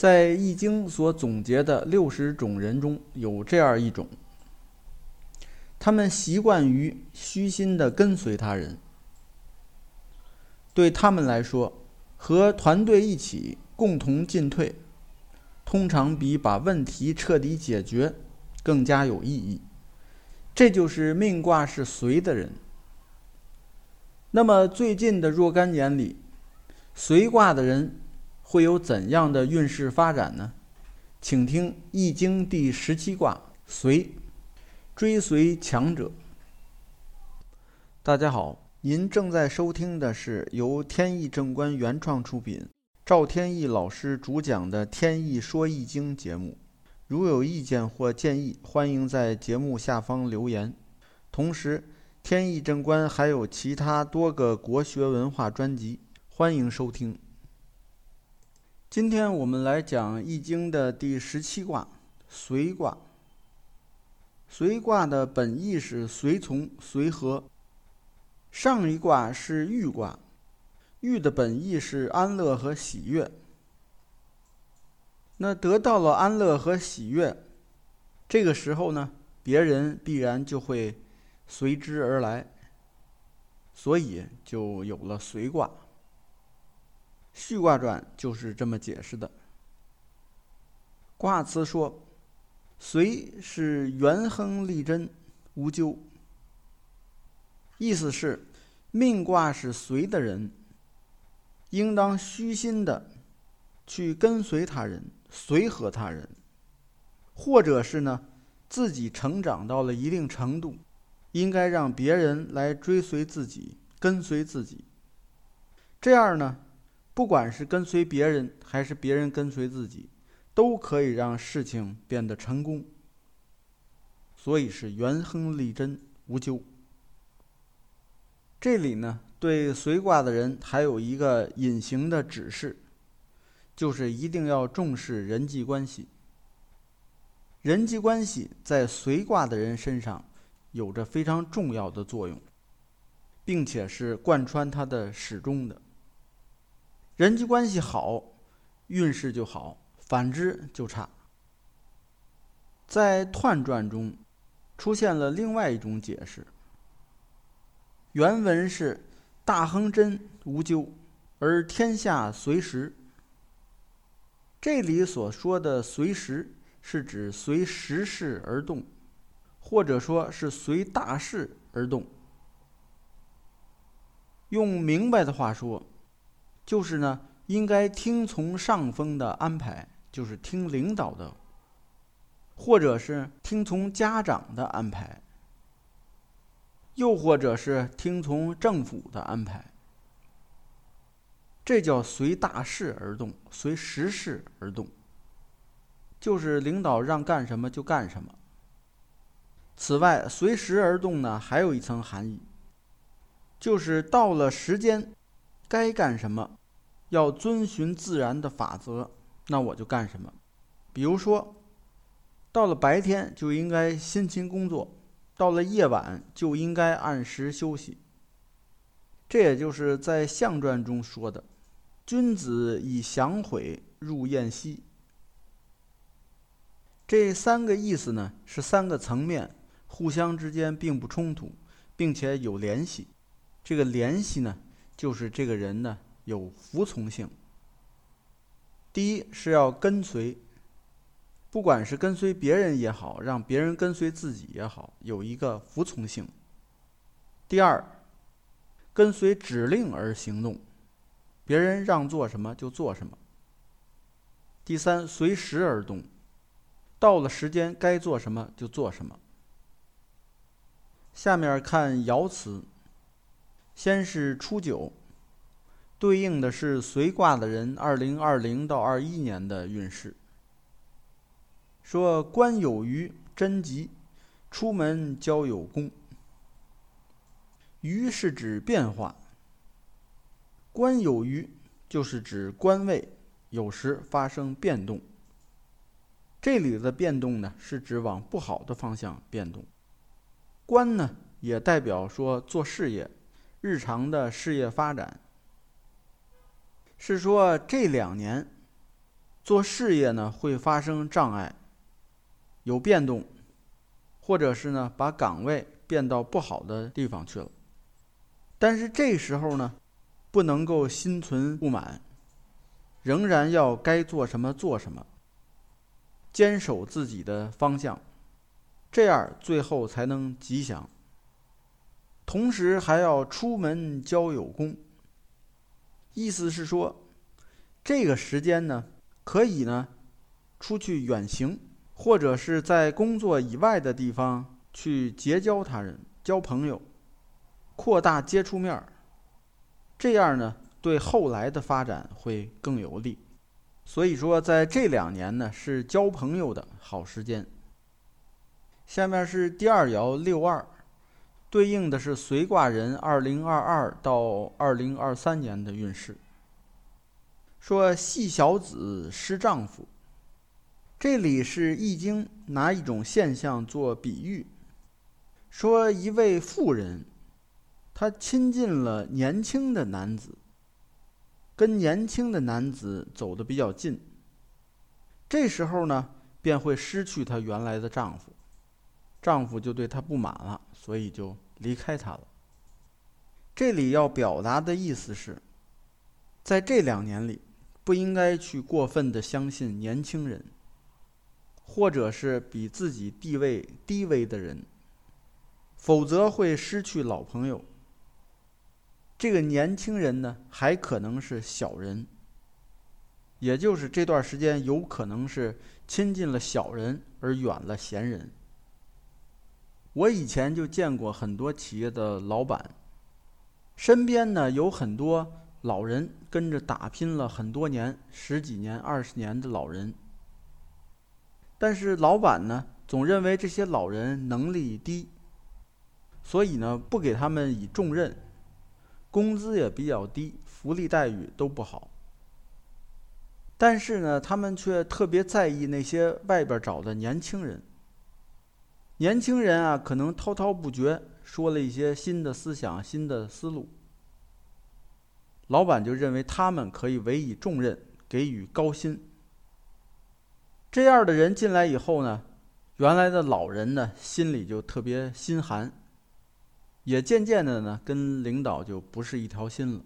在《易经》所总结的六十种人中有这样一种，他们习惯于虚心的跟随他人。对他们来说，和团队一起共同进退，通常比把问题彻底解决更加有意义。这就是命卦是随的人。那么最近的若干年里，随卦的人会有怎样的运势发展呢？请听《易经》第十七卦随，追随强者。大家好，您正在收听的是由天意正观原创出品，赵天意老师主讲的《天意说易经》节目。如有意见或建议，欢迎在节目下方留言。同时，天意正观还有其他多个国学文化专辑，欢迎收听。今天我们来讲《易经》的第十七卦随卦。随卦的本意是随从、随和。上一卦是豫卦，豫的本意是安乐和喜悦。那得到了安乐和喜悦，这个时候呢，别人必然就会随之而来，所以就有了随卦。《序卦传》就是这么解释的。卦辞说：“随是元亨利贞，无咎。”意思是，命卦是随的人，应当虚心的去跟随他人。随和他人，或者是呢，自己成长到了一定程度，应该让别人来追随自己、跟随自己。这样呢，不管是跟随别人还是别人跟随自己，都可以让事情变得成功。所以是元亨利贞，无咎。这里呢，对随卦的人还有一个隐形的指示。就是一定要重视人际关系。人际关系在随卦的人身上有着非常重要的作用，并且是贯穿他的始终的。人际关系好，运势就好；反之就差。在《彖传》中出现了另外一种解释，原文是“大亨贞无咎，而天下随时”。这里所说的“随时”是指随时势而动，或者说是随大势而动。用明白的话说，就是呢，应该听从上峰的安排，就是听领导的，或者是听从家长的安排，又或者是听从政府的安排。这叫随大势而动，随时势而动，就是领导让干什么就干什么。此外，随时而动呢，还有一层含义，就是到了时间，该干什么，要遵循自然的法则，那我就干什么。比如说，到了白天就应该辛勤工作，到了夜晚就应该按时休息。这也就是在象传中说的。君子以祥悔入宴兮。这三个意思呢，是三个层面，互相之间并不冲突，并且有联系。这个联系呢，就是这个人呢有服从性。第一是要跟随，不管是跟随别人也好，让别人跟随自己也好，有一个服从性。第二，跟随指令而行动。别人让做什么就做什么。第三，随时而动，到了时间该做什么就做什么。下面看爻辞，先是初九，对应的是随卦的人二零二零到二一年的运势。说官有余，贞吉，出门交有功。余是指变化。官有余，就是指官位有时发生变动。这里的变动呢，是指往不好的方向变动。官呢，也代表说做事业、日常的事业发展。是说这两年，做事业呢会发生障碍，有变动，或者是呢把岗位变到不好的地方去了。但是这时候呢，不能够心存不满，仍然要该做什么做什么，坚守自己的方向，这样最后才能吉祥。同时还要出门交友功，意思是说，这个时间呢，可以呢，出去远行，或者是在工作以外的地方去结交他人、交朋友。扩大接触面儿，这样呢，对后来的发展会更有利。所以说，在这两年呢，是交朋友的好时间。下面是第二爻六二，对应的是随卦人二零二二到二零二三年的运势。说细小子失丈夫，这里是易经拿一种现象做比喻，说一位妇人。她亲近了年轻的男子，跟年轻的男子走得比较近。这时候呢，便会失去她原来的丈夫，丈夫就对她不满了，所以就离开她了。这里要表达的意思是，在这两年里，不应该去过分的相信年轻人，或者是比自己地位低微的人，否则会失去老朋友。这个年轻人呢，还可能是小人，也就是这段时间有可能是亲近了小人而远了贤人。我以前就见过很多企业的老板，身边呢有很多老人跟着打拼了很多年、十几年、二十年的老人，但是老板呢总认为这些老人能力低，所以呢不给他们以重任。工资也比较低，福利待遇都不好。但是呢，他们却特别在意那些外边找的年轻人。年轻人啊，可能滔滔不绝说了一些新的思想、新的思路。老板就认为他们可以委以重任，给予高薪。这样的人进来以后呢，原来的老人呢，心里就特别心寒。也渐渐的呢，跟领导就不是一条心了。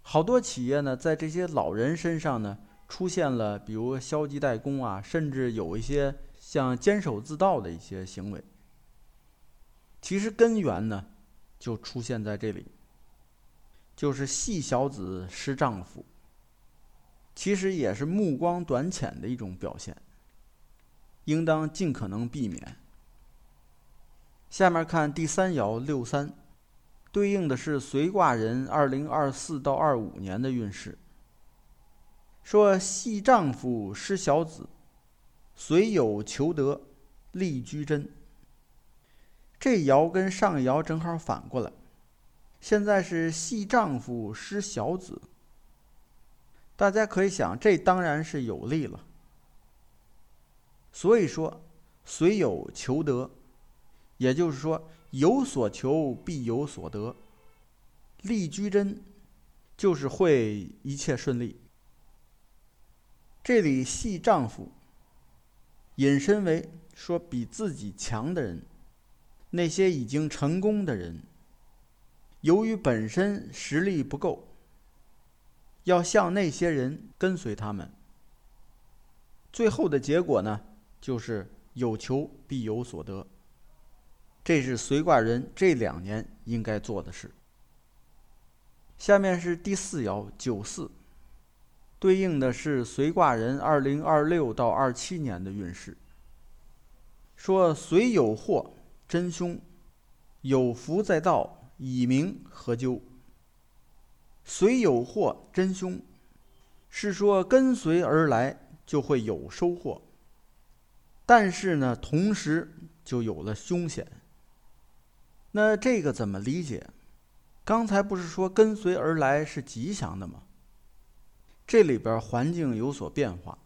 好多企业呢，在这些老人身上呢，出现了比如消极怠工啊，甚至有一些像坚守自盗的一些行为。其实根源呢，就出现在这里，就是系小子失丈夫。其实也是目光短浅的一种表现，应当尽可能避免。下面看第三爻六三，对应的是随卦人二零二四到二五年的运势。说系丈夫失小子，随有求得，利居真。这爻跟上爻正好反过来，现在是系丈夫失小子。大家可以想，这当然是有利了。所以说，随有求得。也就是说，有所求必有所得。利居真，就是会一切顺利。这里系丈夫，引申为说比自己强的人，那些已经成功的人，由于本身实力不够，要向那些人跟随他们。最后的结果呢，就是有求必有所得。这是随卦人这两年应该做的事。下面是第四爻九四，对应的是随卦人二零二六到二七年的运势。说随有祸真凶，有福在道，以明何咎？随有祸真凶，是说跟随而来就会有收获，但是呢，同时就有了凶险。那这个怎么理解？刚才不是说跟随而来是吉祥的吗？这里边环境有所变化，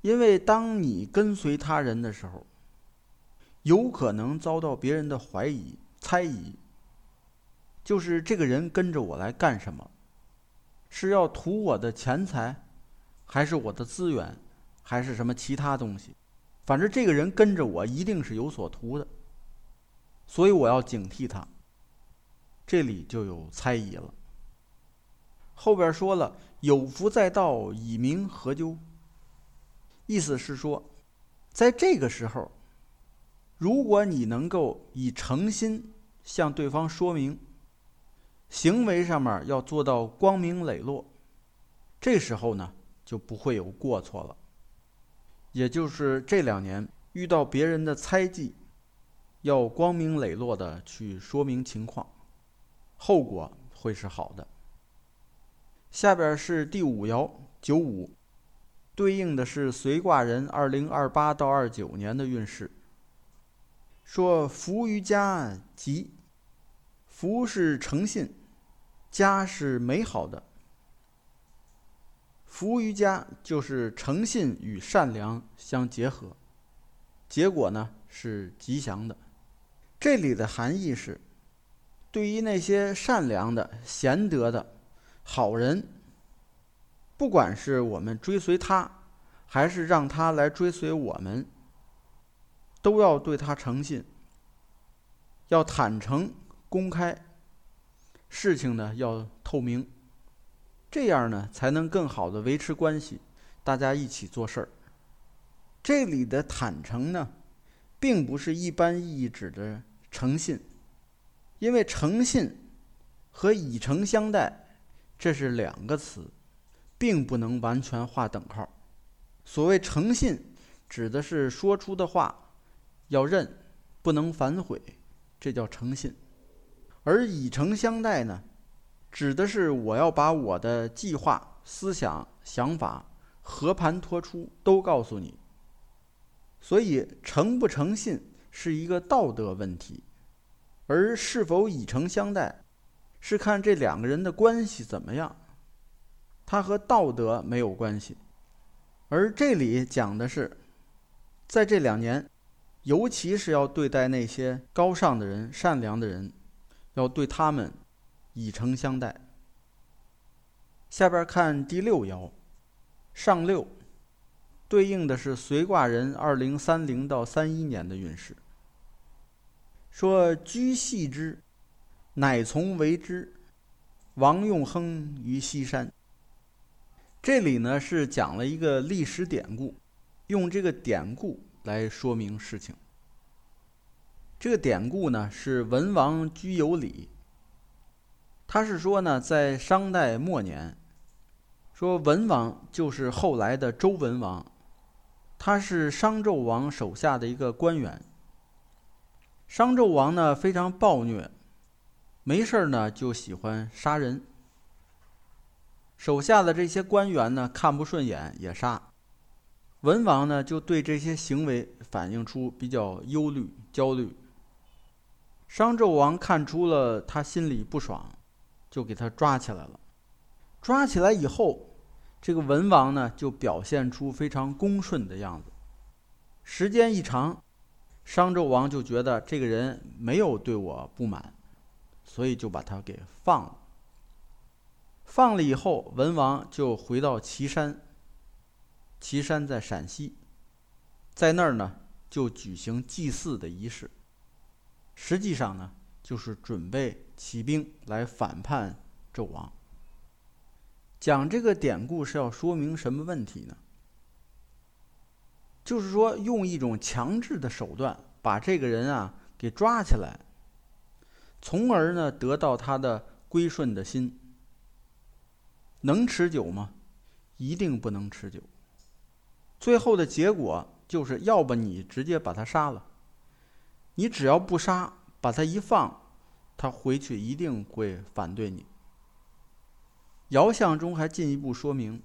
因为当你跟随他人的时候，有可能遭到别人的怀疑、猜疑，就是这个人跟着我来干什么？是要图我的钱财，还是我的资源，还是什么其他东西？反正这个人跟着我一定是有所图的，所以我要警惕他。这里就有猜疑了。后边说了“有福在道，以明何咎”，意思是说，在这个时候，如果你能够以诚心向对方说明，行为上面要做到光明磊落，这时候呢就不会有过错了。也就是这两年遇到别人的猜忌，要光明磊落的去说明情况，后果会是好的。下边是第五爻九五，对应的是随卦人二零二八到二九年的运势。说福于家吉，福是诚信，家是美好的。福于家就是诚信与善良相结合，结果呢是吉祥的。这里的含义是，对于那些善良的、贤德的。好人，不管是我们追随他，还是让他来追随我们，都要对他诚信，要坦诚公开，事情呢要透明，这样呢才能更好的维持关系，大家一起做事儿。这里的坦诚呢，并不是一般意义指的诚信，因为诚信和以诚相待。这是两个词，并不能完全划等号。所谓诚信，指的是说出的话要认，不能反悔，这叫诚信。而以诚相待呢，指的是我要把我的计划、思想、想法和盘托出，都告诉你。所以，诚不诚信是一个道德问题，而是否以诚相待。是看这两个人的关系怎么样，他和道德没有关系，而这里讲的是，在这两年，尤其是要对待那些高尚的人、善良的人，要对他们以诚相待。下边看第六爻，上六，对应的是随卦人二零三零到三一年的运势，说居系之。乃从为之，王用亨于西山。这里呢是讲了一个历史典故，用这个典故来说明事情。这个典故呢是文王居有礼。他是说呢，在商代末年，说文王就是后来的周文王，他是商纣王手下的一个官员。商纣王呢非常暴虐。没事儿呢，就喜欢杀人。手下的这些官员呢，看不顺眼也杀。文王呢，就对这些行为反映出比较忧虑、焦虑。商纣王看出了他心里不爽，就给他抓起来了。抓起来以后，这个文王呢，就表现出非常恭顺的样子。时间一长，商纣王就觉得这个人没有对我不满。所以就把他给放了。放了以后，文王就回到岐山。岐山在陕西，在那儿呢就举行祭祀的仪式。实际上呢，就是准备起兵来反叛纣王。讲这个典故是要说明什么问题呢？就是说，用一种强制的手段把这个人啊给抓起来。从而呢，得到他的归顺的心，能持久吗？一定不能持久。最后的结果就是要不你直接把他杀了，你只要不杀，把他一放，他回去一定会反对你。爻象中还进一步说明，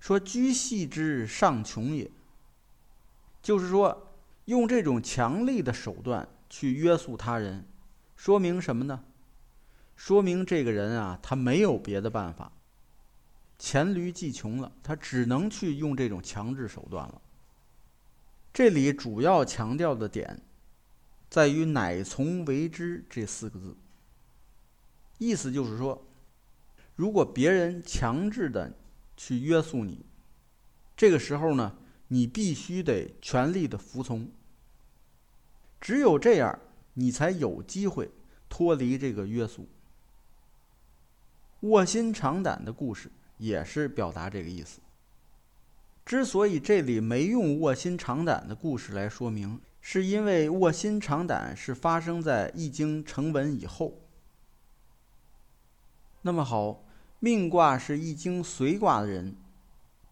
说居细之上穷也，就是说用这种强力的手段去约束他人。说明什么呢？说明这个人啊，他没有别的办法，黔驴技穷了，他只能去用这种强制手段了。这里主要强调的点，在于“乃从为之”这四个字，意思就是说，如果别人强制的去约束你，这个时候呢，你必须得全力的服从。只有这样，你才有机会脱离这个约束。卧薪尝胆的故事也是表达这个意思。之所以这里没用卧薪尝胆的故事来说明，是因为卧薪尝胆是发生在易经成文以后。那么好，命卦是易经随卦的人，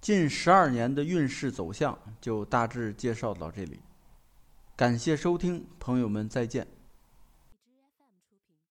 近十二年的运势走向就大致介绍到这里。感谢收听，朋友们再见。